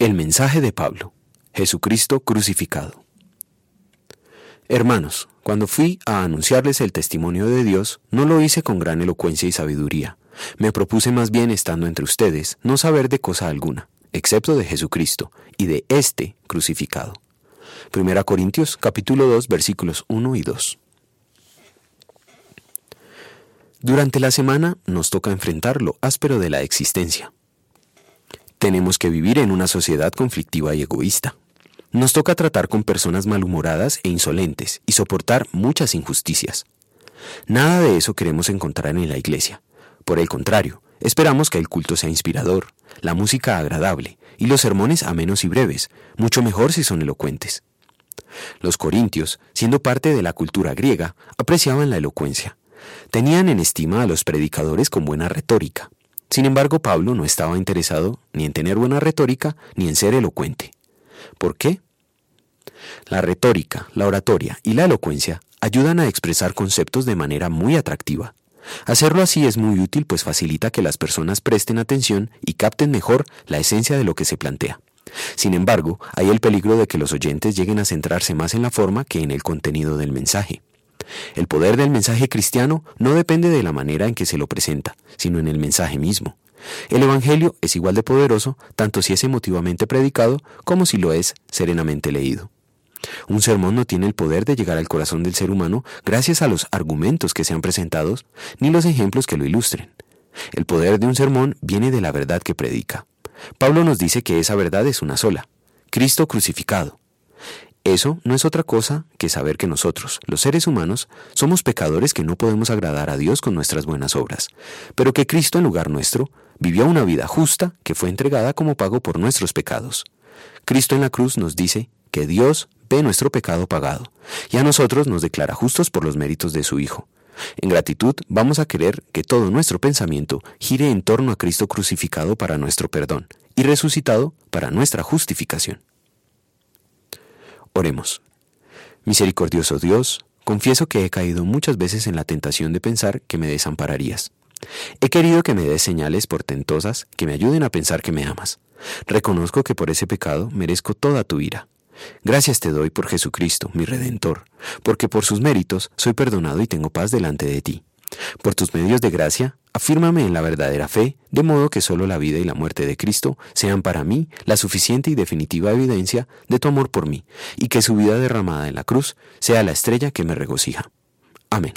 El mensaje de Pablo. Jesucristo crucificado. Hermanos, cuando fui a anunciarles el testimonio de Dios, no lo hice con gran elocuencia y sabiduría. Me propuse más bien, estando entre ustedes, no saber de cosa alguna, excepto de Jesucristo y de este crucificado. Primera Corintios capítulo 2 versículos 1 y 2. Durante la semana nos toca enfrentar lo áspero de la existencia, tenemos que vivir en una sociedad conflictiva y egoísta. Nos toca tratar con personas malhumoradas e insolentes y soportar muchas injusticias. Nada de eso queremos encontrar en la iglesia. Por el contrario, esperamos que el culto sea inspirador, la música agradable y los sermones amenos y breves, mucho mejor si son elocuentes. Los corintios, siendo parte de la cultura griega, apreciaban la elocuencia. Tenían en estima a los predicadores con buena retórica, sin embargo, Pablo no estaba interesado ni en tener buena retórica ni en ser elocuente. ¿Por qué? La retórica, la oratoria y la elocuencia ayudan a expresar conceptos de manera muy atractiva. Hacerlo así es muy útil pues facilita que las personas presten atención y capten mejor la esencia de lo que se plantea. Sin embargo, hay el peligro de que los oyentes lleguen a centrarse más en la forma que en el contenido del mensaje. El poder del mensaje cristiano no depende de la manera en que se lo presenta, sino en el mensaje mismo. El Evangelio es igual de poderoso tanto si es emotivamente predicado como si lo es serenamente leído. Un sermón no tiene el poder de llegar al corazón del ser humano gracias a los argumentos que sean presentados ni los ejemplos que lo ilustren. El poder de un sermón viene de la verdad que predica. Pablo nos dice que esa verdad es una sola, Cristo crucificado. Eso no es otra cosa que saber que nosotros, los seres humanos, somos pecadores que no podemos agradar a Dios con nuestras buenas obras, pero que Cristo en lugar nuestro vivió una vida justa que fue entregada como pago por nuestros pecados. Cristo en la cruz nos dice que Dios ve nuestro pecado pagado, y a nosotros nos declara justos por los méritos de su Hijo. En gratitud vamos a querer que todo nuestro pensamiento gire en torno a Cristo crucificado para nuestro perdón y resucitado para nuestra justificación. Oremos. Misericordioso Dios, confieso que he caído muchas veces en la tentación de pensar que me desampararías. He querido que me des señales portentosas que me ayuden a pensar que me amas. Reconozco que por ese pecado merezco toda tu ira. Gracias te doy por Jesucristo, mi Redentor, porque por sus méritos soy perdonado y tengo paz delante de ti. Por tus medios de gracia, afírmame en la verdadera fe, de modo que solo la vida y la muerte de Cristo sean para mí la suficiente y definitiva evidencia de tu amor por mí, y que su vida derramada en la cruz sea la estrella que me regocija. Amén.